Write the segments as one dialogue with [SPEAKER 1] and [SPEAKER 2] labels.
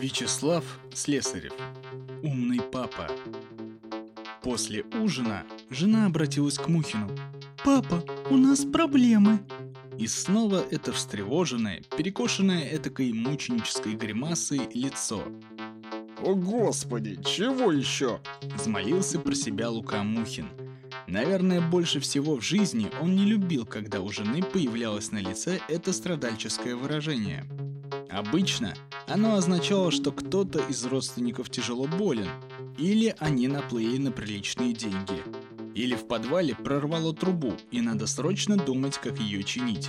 [SPEAKER 1] Вячеслав Слесарев. Умный папа. После ужина жена обратилась к Мухину.
[SPEAKER 2] «Папа, у нас проблемы».
[SPEAKER 1] И снова это встревоженное, перекошенное этакой мученической гримасой лицо.
[SPEAKER 3] «О господи, чего еще?»
[SPEAKER 1] Взмолился про себя Лука Мухин. Наверное, больше всего в жизни он не любил, когда у жены появлялось на лице это страдальческое выражение. Обычно оно означало, что кто-то из родственников тяжело болен, или они наплыли на приличные деньги, или в подвале прорвало трубу, и надо срочно думать, как ее чинить.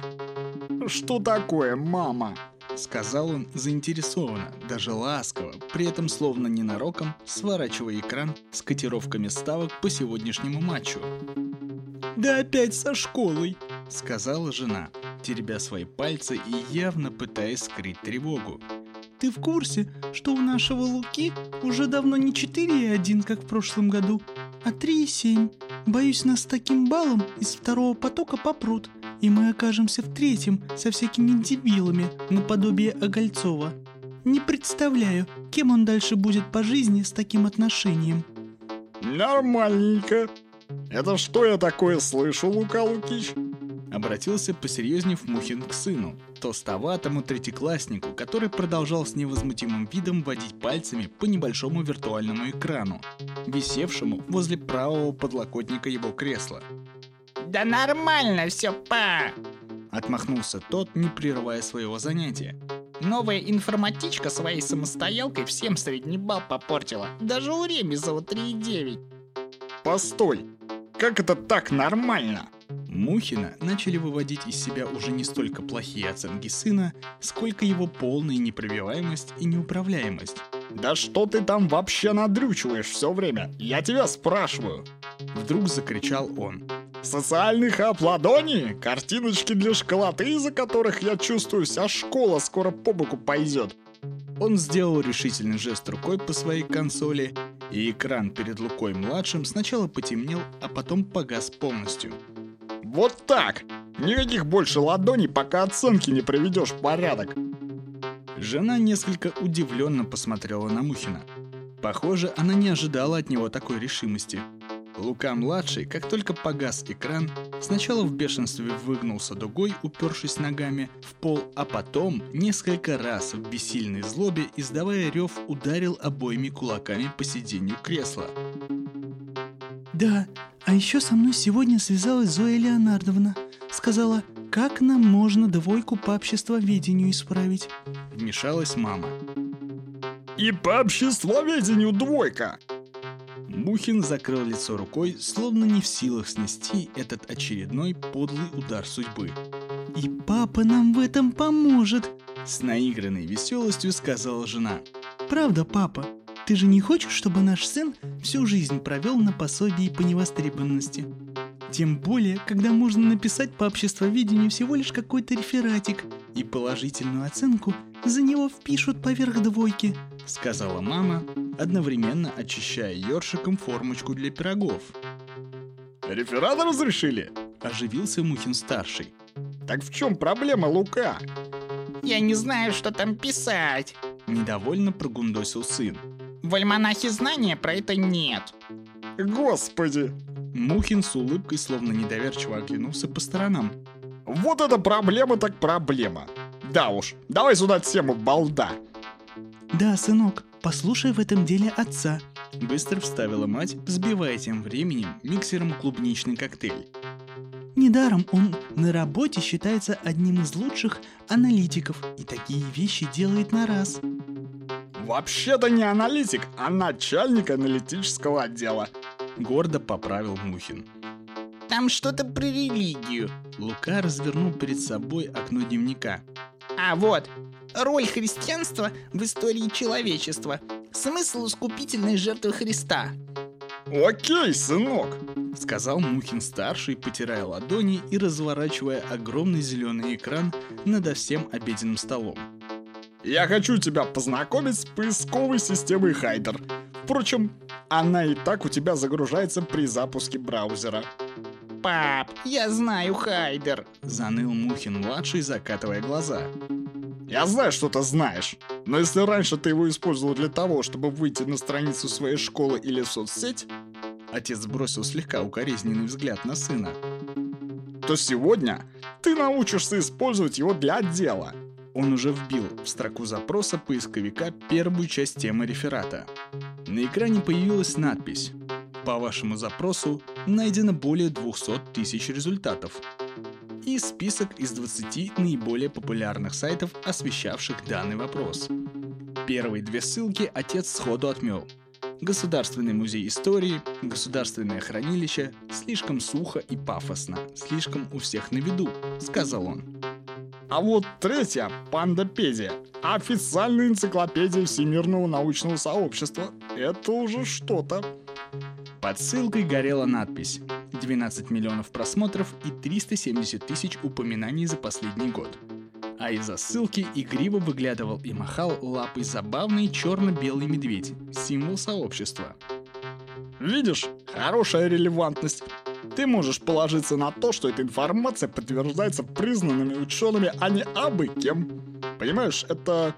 [SPEAKER 3] «Что такое, мама?»
[SPEAKER 1] Сказал он заинтересованно, даже ласково, при этом словно ненароком сворачивая экран с котировками ставок по сегодняшнему матчу.
[SPEAKER 2] «Да опять со школой!»
[SPEAKER 1] — сказала жена, теребя свои пальцы и явно пытаясь скрыть тревогу.
[SPEAKER 2] Ты в курсе, что у нашего Луки уже давно не 4,1, как в прошлом году, а 3,7? Боюсь, нас с таким баллом из второго потока попрут, и мы окажемся в третьем со всякими дебилами наподобие Огольцова. Не представляю, кем он дальше будет по жизни с таким отношением.
[SPEAKER 3] Нормальненько. Это что я такое слышу, Лука Лукич?
[SPEAKER 1] Обратился посерьезнев Мухин к сыну, толстоватому третьекласснику, который продолжал с невозмутимым видом водить пальцами по небольшому виртуальному экрану, висевшему возле правого подлокотника его кресла.
[SPEAKER 4] «Да нормально все, па!»
[SPEAKER 1] Отмахнулся тот, не прерывая своего занятия.
[SPEAKER 4] Новая информатичка своей самостоялкой всем средний балл попортила. Даже у Ремезова 3,9.
[SPEAKER 3] Постой! Как это так нормально?
[SPEAKER 1] Мухина начали выводить из себя уже не столько плохие оценки сына, сколько его полная непробиваемость и неуправляемость.
[SPEAKER 3] Да что ты там вообще надрючиваешь все время? Я тебя спрашиваю.
[SPEAKER 1] Вдруг закричал он.
[SPEAKER 3] Социальных обладоний? Картиночки для школоты, из-за которых я чувствую, вся школа скоро по боку пойдет.
[SPEAKER 1] Он сделал решительный жест рукой по своей консоли, и экран перед Лукой-младшим сначала потемнел, а потом погас полностью.
[SPEAKER 3] Вот так! Никаких больше ладоней, пока оценки не приведешь в порядок.
[SPEAKER 1] Жена несколько удивленно посмотрела на Мухина. Похоже, она не ожидала от него такой решимости. Лука-младший, как только погас экран, сначала в бешенстве выгнулся дугой, упершись ногами в пол, а потом несколько раз в бессильной злобе, издавая рев, ударил обоими кулаками по сиденью кресла.
[SPEAKER 2] Да, а еще со мной сегодня связалась Зоя Леонардовна. Сказала, как нам можно двойку по обществоведению исправить.
[SPEAKER 1] Вмешалась мама.
[SPEAKER 3] И по обществоведению двойка!
[SPEAKER 1] Мухин закрыл лицо рукой, словно не в силах снести этот очередной подлый удар судьбы.
[SPEAKER 2] «И папа нам в этом поможет!»
[SPEAKER 1] С наигранной веселостью сказала жена.
[SPEAKER 2] «Правда, папа? Ты же не хочешь, чтобы наш сын всю жизнь провел на пособии по невостребованности? Тем более, когда можно написать по обществоведению всего лишь какой-то рефератик, и положительную оценку за него впишут поверх двойки», —
[SPEAKER 1] сказала мама, одновременно очищая ёршиком формочку для пирогов.
[SPEAKER 3] «Реферат разрешили?»
[SPEAKER 1] — оживился Мухин-старший.
[SPEAKER 3] «Так в чем проблема, Лука?»
[SPEAKER 4] «Я не знаю, что там писать», —
[SPEAKER 1] недовольно прогундосил сын.
[SPEAKER 4] «В альманахе знания про это нет».
[SPEAKER 3] «Господи!»
[SPEAKER 1] Мухин с улыбкой словно недоверчиво оглянулся по сторонам.
[SPEAKER 3] «Вот это проблема так проблема! Да уж, давай сюда тему балда!»
[SPEAKER 2] «Да, сынок, послушай в этом деле отца», —
[SPEAKER 1] быстро вставила мать, взбивая тем временем миксером клубничный коктейль.
[SPEAKER 2] Недаром он на работе считается одним из лучших аналитиков и такие вещи делает на раз.
[SPEAKER 3] Вообще-то не аналитик, а начальник аналитического отдела.
[SPEAKER 1] Гордо поправил Мухин.
[SPEAKER 4] Там что-то про религию.
[SPEAKER 1] Лука развернул перед собой окно дневника.
[SPEAKER 4] А вот, роль христианства в истории человечества. Смысл искупительной жертвы Христа.
[SPEAKER 3] Окей, сынок,
[SPEAKER 1] сказал Мухин-старший, потирая ладони и разворачивая огромный зеленый экран над всем обеденным столом.
[SPEAKER 3] Я хочу тебя познакомить с поисковой системой Хайдер. Впрочем, она и так у тебя загружается при запуске браузера.
[SPEAKER 4] Пап, я знаю Хайдер,
[SPEAKER 1] заныл Мухин-младший, закатывая глаза.
[SPEAKER 3] Я знаю, что ты знаешь. Но если раньше ты его использовал для того, чтобы выйти на страницу своей школы или соцсеть,
[SPEAKER 1] отец бросил слегка укоризненный взгляд на сына,
[SPEAKER 3] то сегодня ты научишься использовать его для дела.
[SPEAKER 1] Он уже вбил в строку запроса поисковика первую часть темы реферата. На экране появилась надпись «По вашему запросу найдено более 200 тысяч результатов» и список из 20 наиболее популярных сайтов, освещавших данный вопрос. Первые две ссылки отец сходу отмел. Государственный музей истории, государственное хранилище, слишком сухо и пафосно, слишком у всех на виду, сказал он.
[SPEAKER 3] А вот третья, Пандапедия, официальная энциклопедия всемирного научного сообщества. Это уже что-то.
[SPEAKER 1] Под ссылкой горела надпись 12 миллионов просмотров и 370 тысяч упоминаний за последний год. А из-за ссылки игриво выглядывал и махал лапой забавный черно-белый медведь, символ сообщества.
[SPEAKER 3] Видишь, хорошая релевантность. Ты можешь положиться на то, что эта информация подтверждается признанными учеными, а не абы кем. Понимаешь, это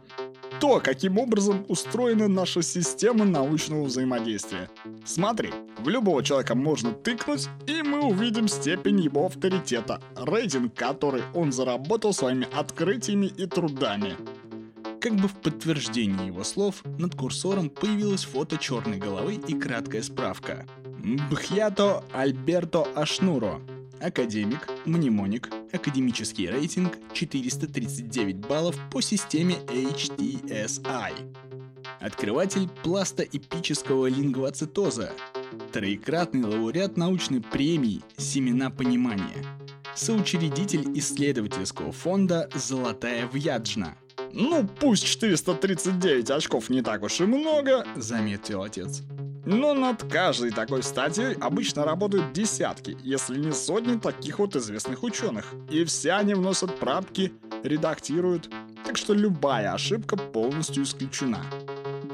[SPEAKER 3] то, каким образом устроена наша система научного взаимодействия. Смотри, в любого человека можно тыкнуть, и мы увидим степень его авторитета, рейтинг, который он заработал своими открытиями и трудами.
[SPEAKER 1] Как бы в подтверждении его слов, над курсором появилось фото черной головы и краткая справка. Бхьято Альберто Ашнуро, академик, мнемоник, академический рейтинг 439 баллов по системе HTSI. Открыватель пластоэпического лингвоцитоза, троекратный лауреат научной премии «Семена понимания», соучредитель исследовательского фонда «Золотая Вьяджна».
[SPEAKER 3] «Ну, пусть 439 очков не так уж и много», — заметил отец. Но над каждой такой статьей обычно работают десятки, если не сотни таких вот известных ученых. И все они вносят правки, редактируют, так что любая ошибка полностью исключена.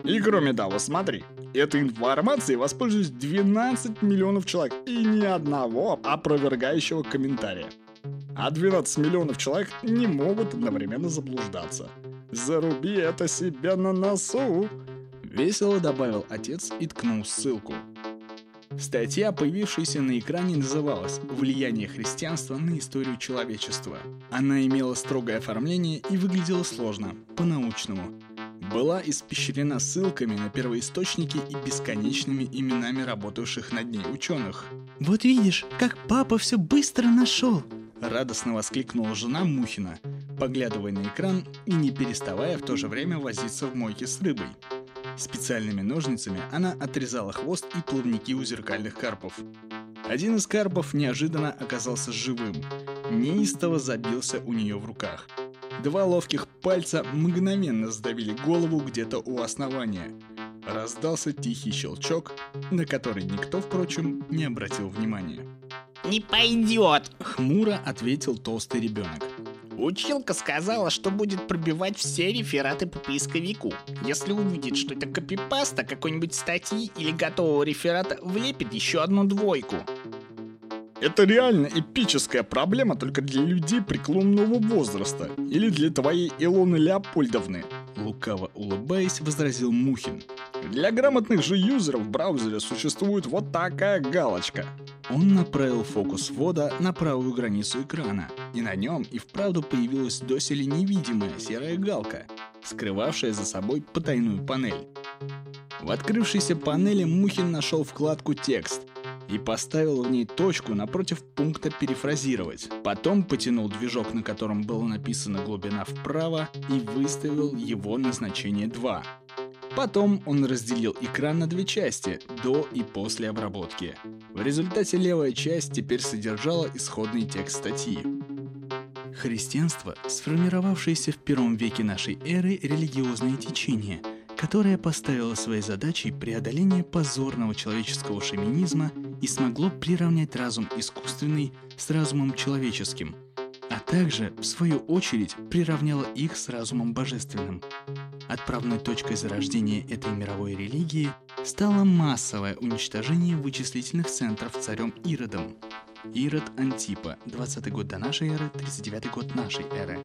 [SPEAKER 3] И кроме того, смотри, этой информацией воспользуюсь 12 миллионов человек и ни одного опровергающего комментария. А 12 миллионов человек не могут одновременно заблуждаться. Заруби это себе на носу.
[SPEAKER 1] Весело добавил отец и ткнул ссылку. Статья, появившаяся на экране, называлась «Влияние христианства на историю человечества». Она имела строгое оформление и выглядела сложно, по-научному. Была испещрена ссылками на первоисточники и бесконечными именами работавших над ней ученых.
[SPEAKER 2] «Вот видишь, как папа все быстро нашел!»
[SPEAKER 1] Радостно воскликнула жена Мухина, поглядывая на экран и не переставая в то же время возиться в мойке с рыбой. Специальными ножницами она отрезала хвост и плавники у зеркальных карпов. Один из карпов неожиданно оказался живым, неистово забился у нее в руках. Два ловких пальца мгновенно сдавили голову где-то у основания. Раздался тихий щелчок, на который никто, впрочем, не обратил внимания.
[SPEAKER 4] «Не пойдет!»
[SPEAKER 1] — хмуро ответил толстый ребенок.
[SPEAKER 4] Училка сказала, что будет пробивать все рефераты по поисковику. Если увидит, что это копипаста какой-нибудь статьи или готового реферата, влепит еще одну двойку.
[SPEAKER 3] Это реально эпическая проблема только для людей преклонного возраста или для твоей Илоны Леопольдовны.
[SPEAKER 1] Лукаво улыбаясь, возразил Мухин.
[SPEAKER 3] Для грамотных же юзеров в браузере существует вот такая галочка.
[SPEAKER 1] Он направил фокус ввода на правую границу экрана, и на нем и вправду появилась доселе невидимая серая галка, скрывавшая за собой потайную панель. В открывшейся панели Мухин нашел вкладку «Текст», и поставил в ней точку напротив пункта «Перефразировать». Потом потянул движок, на котором было написано «Глубина вправо» и выставил его на значение 2. Потом он разделил экран на две части, до и после обработки. В результате левая часть теперь содержала исходный текст статьи. Христианство, сформировавшееся в первом веке нашей эры религиозное течение, которое поставило своей задачей преодоление позорного человеческого шовинизма и смогло приравнять разум искусственный с разумом человеческим, а также, в свою очередь, приравняло их с разумом божественным. Отправной точкой зарождения этой мировой религии стало массовое уничтожение вычислительных центров царем Иродом. Ирод Антипа, 20 год до нашей эры, 39 год нашей эры.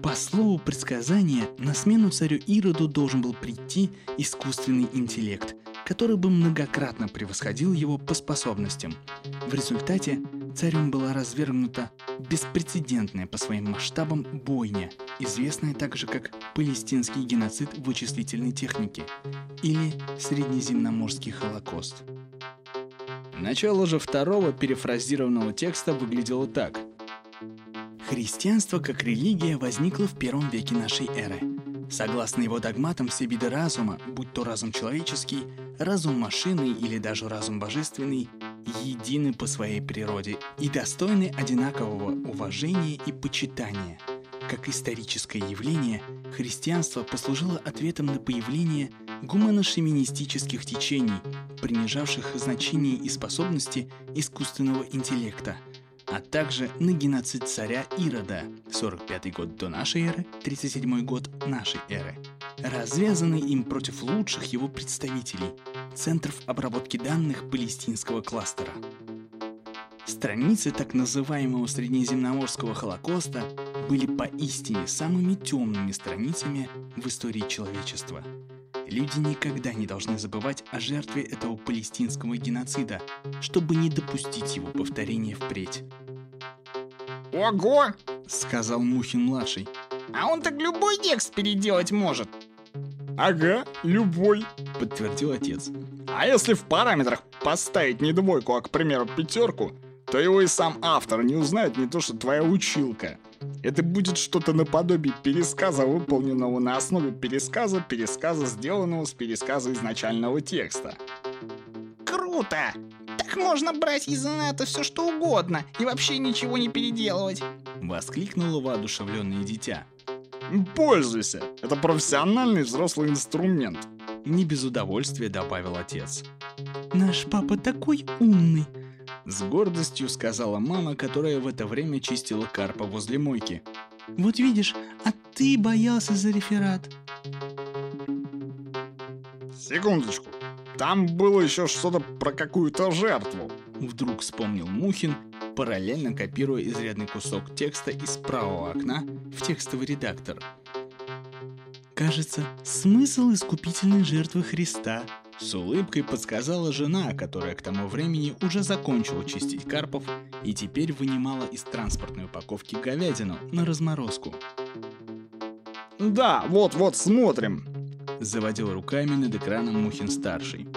[SPEAKER 1] По слову предсказания, на смену царю Ироду должен был прийти искусственный интеллект, который бы многократно превосходил его по способностям. В результате царем была развергнута беспрецедентная по своим масштабам бойня, известная также как палестинский геноцид вычислительной техники или среднеземноморский холокост. Начало же второго перефразированного текста выглядело так. Христианство как религия возникло в первом веке нашей эры. Согласно его догматам, все виды разума, будь то разум человеческий, разум машины или даже разум божественный, едины по своей природе и достойны одинакового уважения и почитания. Как историческое явление, христианство послужило ответом на появление гумано-шовинистических течений, принижавших значение и способности искусственного интеллекта, а также на геноцид царя Ирода, 45 год до нашей эры, 37 год нашей эры, развязанный им против лучших его представителей, центров обработки данных палестинского кластера. Страницы так называемого Среднеземноморского Холокоста были поистине самыми темными страницами в истории человечества. Люди никогда не должны забывать о жертве этого палестинского геноцида, чтобы не допустить его повторения впредь.
[SPEAKER 4] Ого!
[SPEAKER 1] Сказал Мухин-младший.
[SPEAKER 4] А он так любой текст переделать может.
[SPEAKER 3] Ага, любой,
[SPEAKER 1] подтвердил отец.
[SPEAKER 3] А если в параметрах поставить не двойку, а, к примеру, пятерку, то его и сам автор не узнает не то, что твоя училка. Это будет что-то наподобие пересказа, выполненного на основе пересказа, пересказа, сделанного с пересказа изначального текста.
[SPEAKER 4] Круто! Так можно брать из инета все что угодно и вообще ничего не переделывать.
[SPEAKER 1] Воскликнуло воодушевленное дитя.
[SPEAKER 3] Пользуйся! Это профессиональный взрослый инструмент.
[SPEAKER 1] Не без удовольствия добавил отец.
[SPEAKER 2] Наш папа такой умный,
[SPEAKER 1] с гордостью сказала мама, которая в это время чистила карпа возле мойки.
[SPEAKER 2] Вот видишь, а ты боялся за реферат.
[SPEAKER 3] Секундочку. Там было еще что-то про какую-то жертву.
[SPEAKER 1] Вдруг вспомнил Мухин, параллельно копируя изрядный кусок текста из правого окна в текстовый редактор.
[SPEAKER 2] Кажется, смысл искупительной жертвы Христа
[SPEAKER 1] с улыбкой подсказала жена, которая к тому времени уже закончила чистить карпов и теперь вынимала из транспортной упаковки говядину на разморозку.
[SPEAKER 3] «Да, вот-вот смотрим!»
[SPEAKER 1] Заводил руками над экраном Мухин-старший.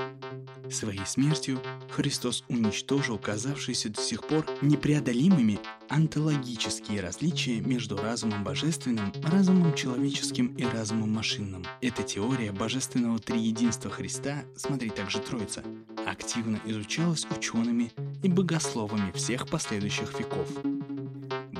[SPEAKER 1] Своей смертью Христос уничтожил казавшиеся до сих пор непреодолимыми антологические различия между разумом божественным, разумом человеческим и разумом машинным. Эта теория божественного триединства Христа, смотри также Троица, активно изучалась учеными и богословами всех последующих веков.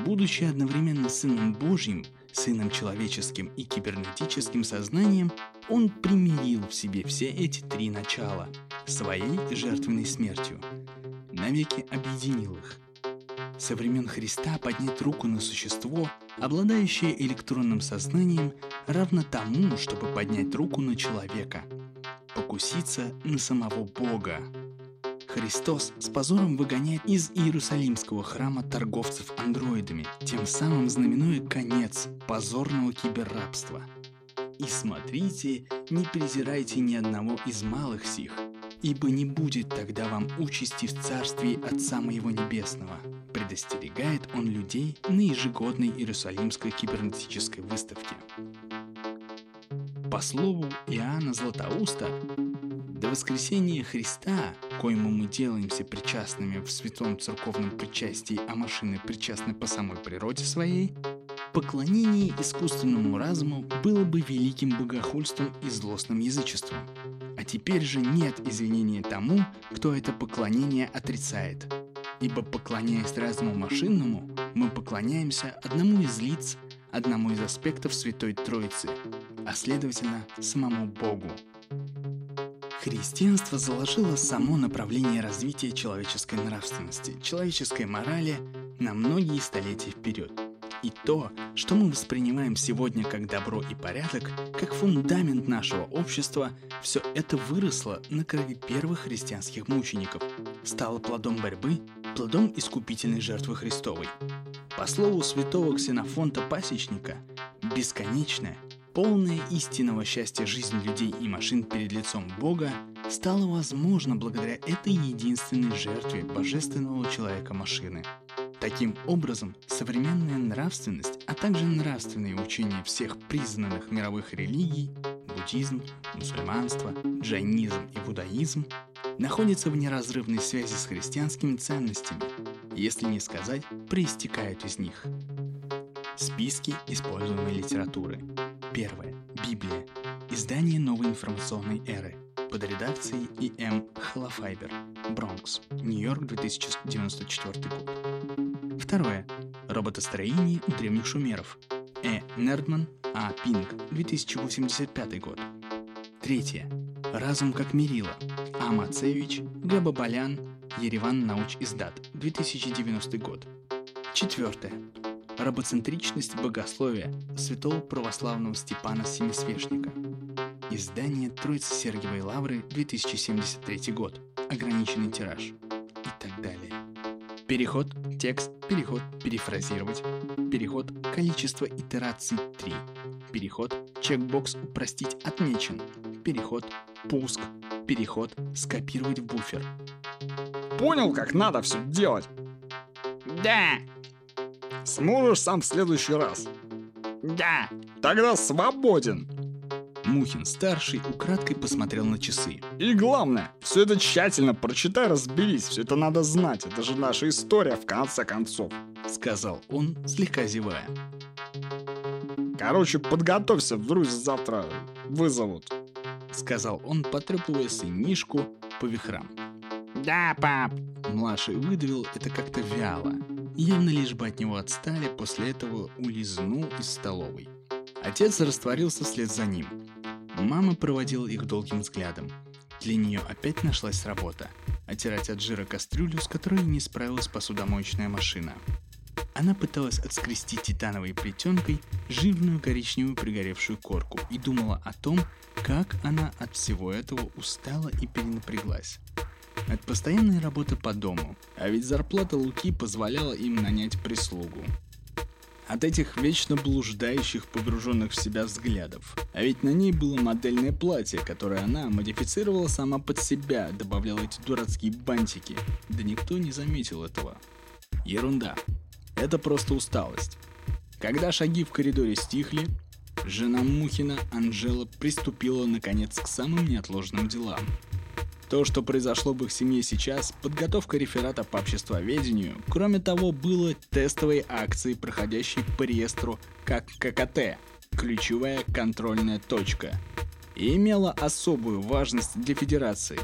[SPEAKER 1] Будучи одновременно Сыном Божьим, Сыном человеческим и кибернетическим сознанием, Он примирил в себе все эти три начала своей жертвенной смертью, навеки объединил их – со времен Христа поднять руку на существо, обладающее электронным сознанием, равно тому, чтобы поднять руку на человека, покуситься на самого Бога. Христос с позором выгоняет из Иерусалимского храма торговцев андроидами, тем самым знаменуя конец позорного киберрабства. И смотрите, не презирайте ни одного из малых сих, ибо не будет тогда вам участи в царстве Отца Моего Небесного. Предостерегает он людей на ежегодной Иерусалимской кибернетической выставке. По слову Иоанна Златоуста, до воскресения Христа, коему мы делаемся причастными в святом церковном причастии, а машины причастны по самой природе своей, поклонение искусственному разуму было бы великим богохульством и злостным язычеством. А теперь же нет извинения тому, кто это поклонение отрицает. Ибо поклоняясь разуму машинному, мы поклоняемся одному из лиц, одному из аспектов Святой Троицы, а следовательно самому Богу. Христианство заложило само направление развития человеческой нравственности, человеческой морали на многие столетия вперед – и то, что мы воспринимаем сегодня как добро и порядок, как фундамент нашего общества, все это выросло на крови первых христианских мучеников, стало плодом борьбы, плодом искупительной жертвы Христовой. По слову святого Ксенофонта Пасечника, Бесконечная, полная истинного счастья жизнь людей и машин перед лицом Бога стала возможна благодаря этой единственной жертве божественного человека-машины. Таким образом, современная нравственность, а также нравственные учения всех признанных мировых религий – буддизм, мусульманство, джайнизм и буддаизм – находятся в неразрывной связи с христианскими ценностями, если не сказать, проистекают из них. Списки используемой литературы. Первое. Библия. Издание новой информационной эры. Под редакцией И.М. Холофайбер. Бронкс. Нью-Йорк, 2094 год. Второе. Роботостроение у древних шумеров. Э. Нердман. А. Пинг. 2085 год. Третье. Разум как мерило. А. Мацевич. Г. Бабалян. Ереван Науч Издат. 2090 год. Четвертое. Рабоцентричность богословия святого православного Степана Семисвешника. Издание Троицы Сергиевой Лавры, 2073 год. Ограниченный тираж. И так далее. Переход, текст, переход, перефразировать. Переход, количество итераций 3. Переход, чекбокс упростить отмечен. Переход, пуск. Переход, скопировать в буфер.
[SPEAKER 3] Понял, как надо все делать?
[SPEAKER 4] Да,
[SPEAKER 3] Сможешь сам в следующий раз.
[SPEAKER 4] да.
[SPEAKER 3] Тогда свободен.
[SPEAKER 1] Мухин-старший украдкой посмотрел на часы.
[SPEAKER 3] И главное, все это тщательно прочитай, разберись. Все это надо знать. Это же наша история, в конце концов.
[SPEAKER 1] Сказал он, слегка зевая.
[SPEAKER 3] Короче, подготовься, вдруг завтра вызовут.
[SPEAKER 1] Сказал он, потрепывая сынишку по вихрам.
[SPEAKER 4] Да, пап.
[SPEAKER 1] Младший выдавил это как-то вяло. Явно лишь бы от него отстали, после этого улизнул из столовой. Отец растворился вслед за ним. Мама проводила их долгим взглядом. Для нее опять нашлась работа – оттирать от жира кастрюлю, с которой не справилась посудомоечная машина. Она пыталась отскрести титановой плетенкой жирную коричневую пригоревшую корку и думала о том, как она от всего этого устала и перенапряглась. От постоянной работы по дому, а ведь зарплата Луки позволяла им нанять прислугу. От этих вечно блуждающих, погруженных в себя взглядов. А ведь на ней было модельное платье, которое она модифицировала сама под себя, добавляла эти дурацкие бантики. Да никто не заметил этого. Ерунда. Это просто усталость. Когда шаги в коридоре стихли, жена Мухина, Анжела, приступила наконец к самым неотложным делам. То, что произошло в их семье сейчас, подготовка реферата по обществоведению, кроме того, было тестовой акцией, проходящей по реестру как ККТ – ключевая контрольная точка, и имела особую важность для Федерации.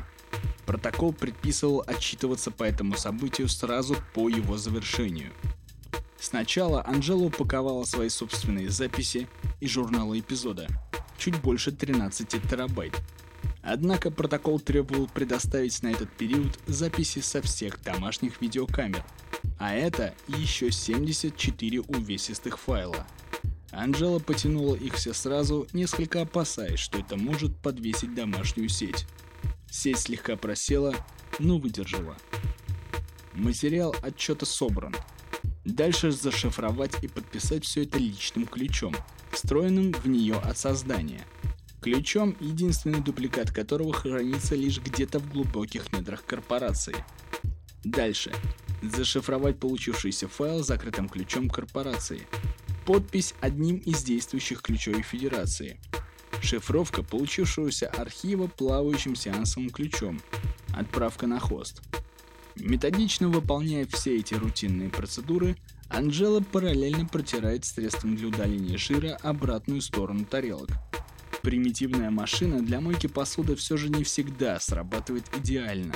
[SPEAKER 1] Протокол предписывал отчитываться по этому событию сразу по его завершению. Сначала Анжела упаковала свои собственные записи и журналы эпизода, чуть больше 13 терабайт, Однако протокол требовал предоставить на этот период записи со всех домашних видеокамер, а это еще 74 увесистых файла. Анжела потянула их все сразу, несколько опасаясь, что это может подвесить домашнюю сеть. Сеть слегка просела, но выдержала. Материал отчета собран. Дальше зашифровать и подписать все это личным ключом, встроенным в нее от создания – ключом, единственный дубликат которого хранится лишь где-то в глубоких недрах корпорации. Дальше. Зашифровать получившийся файл закрытым ключом корпорации. Подпись одним из действующих ключей Федерации. Шифровка получившегося архива плавающим сеансовым ключом. Отправка на хост. Методично выполняя все эти рутинные процедуры, Анжела параллельно протирает средством для удаления жира обратную сторону тарелок – примитивная машина для мойки посуды все же не всегда срабатывает идеально.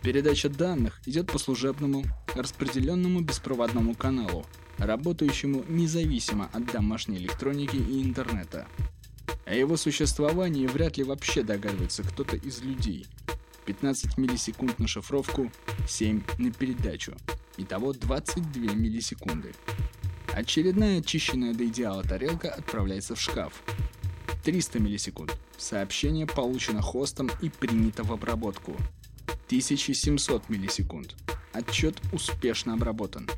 [SPEAKER 1] Передача данных идет по служебному, распределенному беспроводному каналу, работающему независимо от домашней электроники и интернета. О его существовании вряд ли вообще догадывается кто-то из людей. 15 миллисекунд на шифровку, 7 на передачу. Итого 22 миллисекунды. Очередная очищенная до идеала тарелка отправляется в шкаф, 300 миллисекунд. Сообщение получено хостом и принято в обработку. 1700 миллисекунд. Отчет успешно обработан.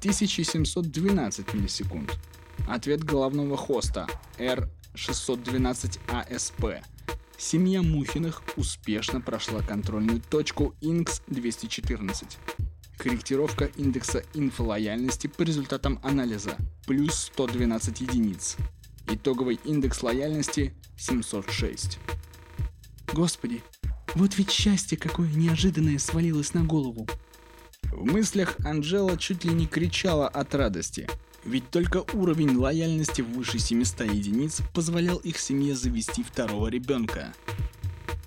[SPEAKER 1] 1712 миллисекунд. Ответ головного хоста R612ASP. Семья Мухиных успешно прошла контрольную точку INX-214. Корректировка индекса инфолояльности по результатам анализа – плюс 112 единиц. Итоговый индекс лояльности – 706.
[SPEAKER 2] Господи, вот ведь счастье какое неожиданное свалилось на голову.
[SPEAKER 1] В мыслях Анжела чуть ли не кричала от радости, ведь только уровень лояльности выше 700 единиц позволял их семье завести второго ребенка.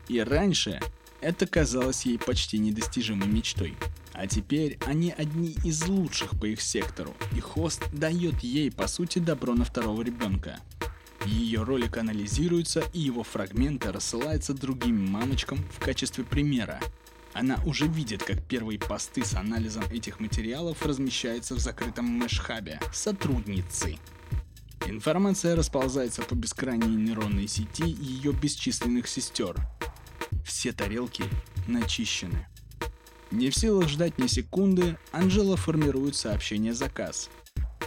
[SPEAKER 1] И раньше это казалось ей почти недостижимой мечтой. А теперь они одни из лучших по их сектору, и хост дает ей, по сути, добро на второго ребенка. Ее ролик анализируется, и его фрагменты рассылаются другим мамочкам в качестве примера. Она уже видит, как первые посты с анализом этих материалов размещаются в закрытом мэшхабе сотрудницы. Информация расползается по бескрайней нейронной сети ее бесчисленных сестер. Все тарелки начищены. Не в силах ждать ни секунды, Анжела формирует сообщение «Заказ».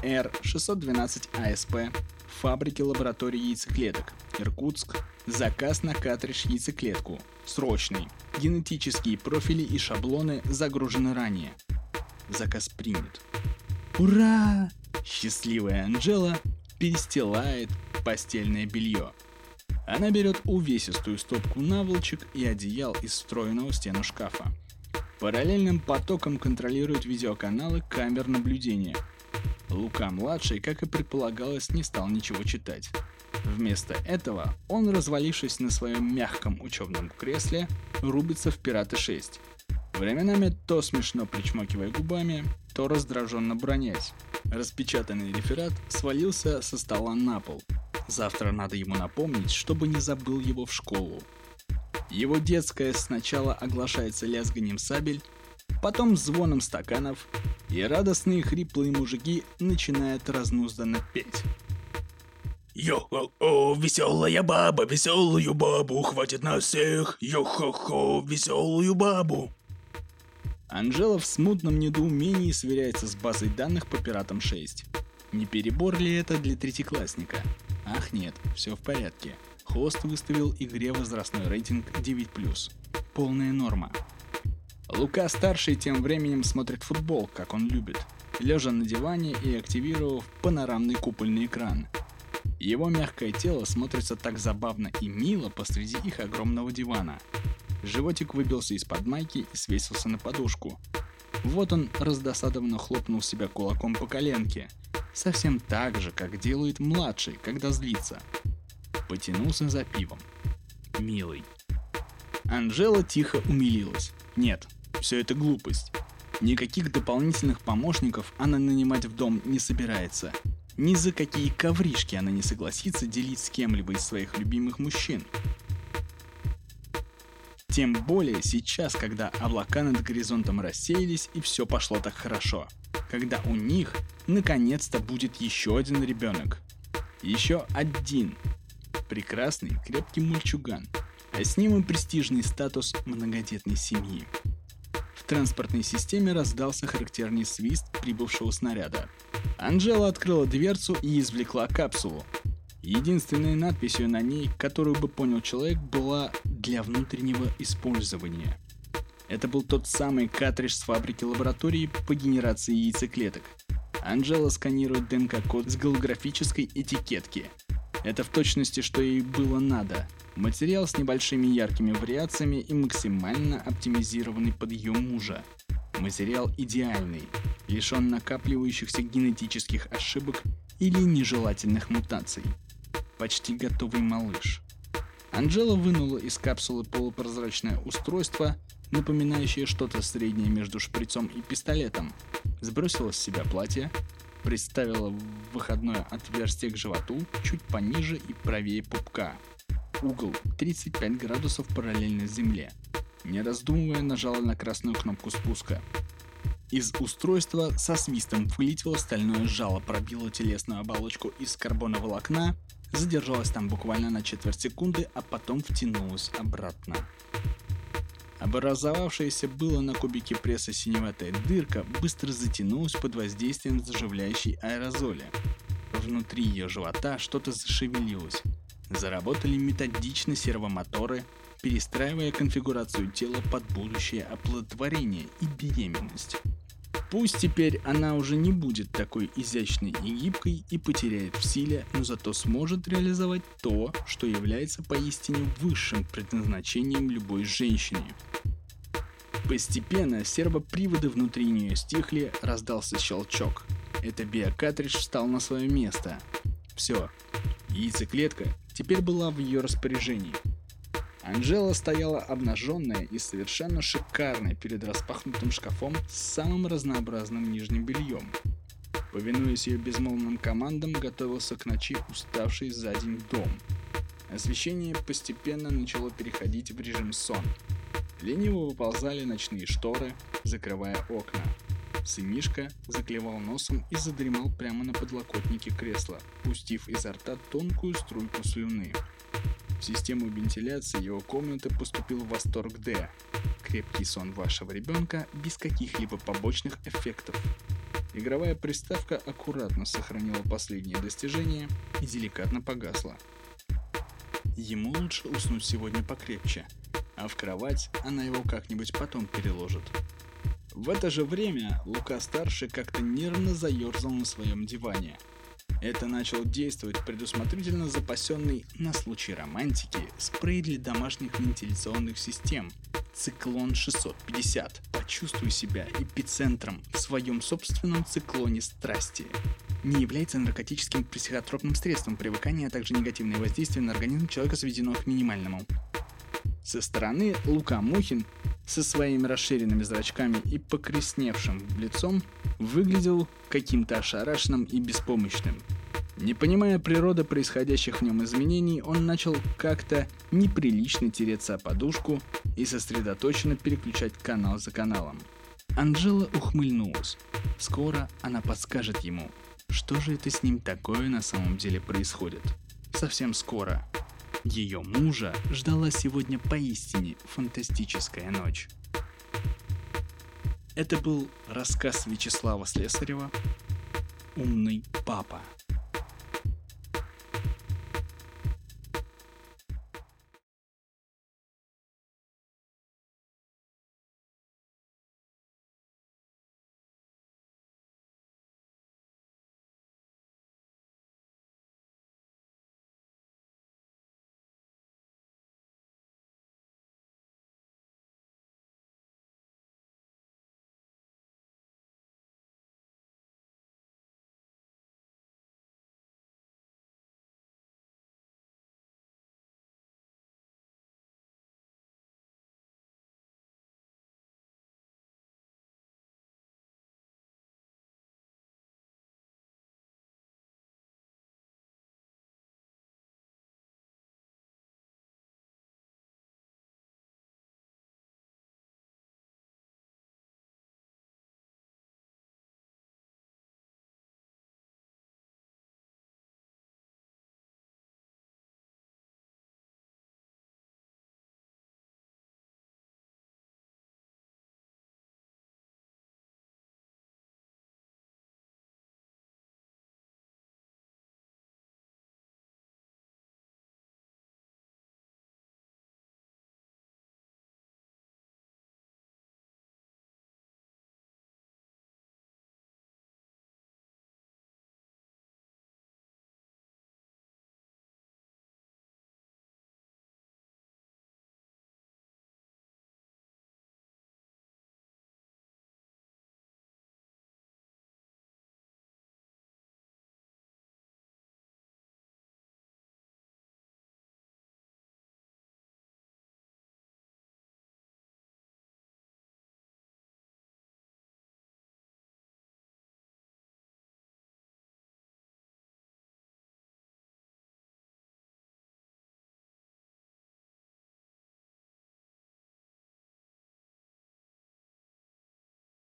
[SPEAKER 1] R612ASP фабрики лаборатории яйцеклеток. Иркутск. Заказ на картридж яйцеклетку. Срочный. Генетические профили и шаблоны загружены ранее. Заказ принят. Ура! Счастливая Анжела перестилает постельное белье. Она берет увесистую стопку наволочек и одеял из встроенного в стену шкафа. Параллельным потоком контролирует видеоканалы камер наблюдения – Лука-младший, как и предполагалось, не стал ничего читать. Вместо этого он, развалившись на своем мягком учебном кресле, рубится в «Пираты 6». Временами то смешно причмокивая губами, то раздраженно бронясь. Распечатанный реферат свалился со стола на пол. Завтра надо ему напомнить, чтобы не забыл его в школу. Его детское сначала оглашается лязганием сабель, потом звоном стаканов, и радостные хриплые мужики начинают разнузданно петь.
[SPEAKER 5] Йо-хо-хо, веселая баба, веселую бабу, хватит на всех, йо-хо-хо, веселую бабу.
[SPEAKER 1] Анжела в смутном недоумении сверяется с базой данных по пиратам 6. Не перебор ли это для третьеклассника? Ах нет, все в порядке. Хост выставил игре возрастной рейтинг 9+. Полная норма. Лука-старший тем временем смотрит футбол, как он любит, лежа на диване и активировав панорамный купольный экран. Его мягкое тело смотрится так забавно и мило посреди их огромного дивана. Животик выбился из-под майки и свесился на подушку. Вот он раздосадованно хлопнул себя кулаком по коленке. Совсем так же, как делает младший, когда злится. Потянулся за пивом. Милый. Анжела тихо умилилась. Нет, все это глупость. Никаких дополнительных помощников она нанимать в дом не собирается. Ни за какие ковришки она не согласится делить с кем-либо из своих любимых мужчин. Тем более сейчас, когда облака над горизонтом рассеялись и все пошло так хорошо. Когда у них наконец-то будет еще один ребенок. Еще один. Прекрасный, крепкий мальчуган. А с ним и престижный статус многодетной семьи транспортной системе раздался характерный свист прибывшего снаряда. Анжела открыла дверцу и извлекла капсулу. Единственной надписью на ней, которую бы понял человек, была «для внутреннего использования». Это был тот самый картридж с фабрики лаборатории по генерации яйцеклеток. Анжела сканирует ДНК-код с голографической этикетки. Это в точности, что ей было надо. Материал с небольшими яркими вариациями и максимально оптимизированный под ее мужа. Материал идеальный, лишен накапливающихся генетических ошибок или нежелательных мутаций. Почти готовый малыш. Анжела вынула из капсулы полупрозрачное устройство, напоминающее что-то среднее между шприцом и пистолетом, сбросила с себя платье, приставила выходное отверстие к животу чуть пониже и правее пупка, Угол 35 градусов параллельно Земле. Не раздумывая, нажала на красную кнопку спуска. Из устройства со свистом вылетело стальное жало, пробило телесную оболочку из карбоноволокна, задержалось там буквально на четверть секунды, а потом втянулось обратно. Образовавшаяся было на кубике пресса синеватая дырка быстро затянулась под воздействием заживляющей аэрозоли. внутри ее живота что-то зашевелилось. Заработали методично сервомоторы, перестраивая конфигурацию тела под будущее оплодотворение и беременность. Пусть теперь она уже не будет такой изящной и гибкой и потеряет в силе, но зато сможет реализовать то, что является поистине высшим предназначением любой женщине. Постепенно сервоприводы внутри нее стихли, раздался щелчок. Это биокартридж встал на свое место. Все. Яйцеклетка теперь была в ее распоряжении. Анжела стояла обнаженная и совершенно шикарная перед распахнутым шкафом с самым разнообразным нижним бельем. Повинуясь ее безмолвным командам, готовился к ночи уставший за день дом. Освещение постепенно начало переходить в режим сон. Лениво выползали ночные шторы, закрывая окна. Сынишка заклевал носом и задремал прямо на подлокотнике кресла, пустив изо рта тонкую струйку слюны. В систему вентиляции его комнаты поступил восторг Д. Крепкий сон вашего ребенка без каких-либо побочных эффектов. Игровая приставка аккуратно сохранила последние достижения и деликатно погасла. Ему лучше уснуть сегодня покрепче, а в кровать она его как-нибудь потом переложит. В это же время Лука-старший как-то нервно заерзал на своем диване – это начал действовать предусмотрительно запасенный на случай романтики спрей для домашних вентиляционных систем Циклон 650. Почувствуй себя эпицентром в своем собственном циклоне страсти. Не является наркотическим психотропным средством привыкания, а также негативное воздействие на организм человека сведено к минимальному. Со стороны Лука Мухин со своими расширенными зрачками и покресневшим лицом выглядел каким-то ошарашенным и беспомощным. Не понимая природы происходящих в нем изменений, он начал как-то неприлично тереться о подушку и сосредоточенно переключать канал за каналом. Анжела ухмыльнулась. Скоро она подскажет ему, что же это с ним такое на самом деле происходит. Совсем скоро. Ее мужа ждала сегодня поистине фантастическая ночь. Это был рассказ Вячеслава Слесарева «Умный папа».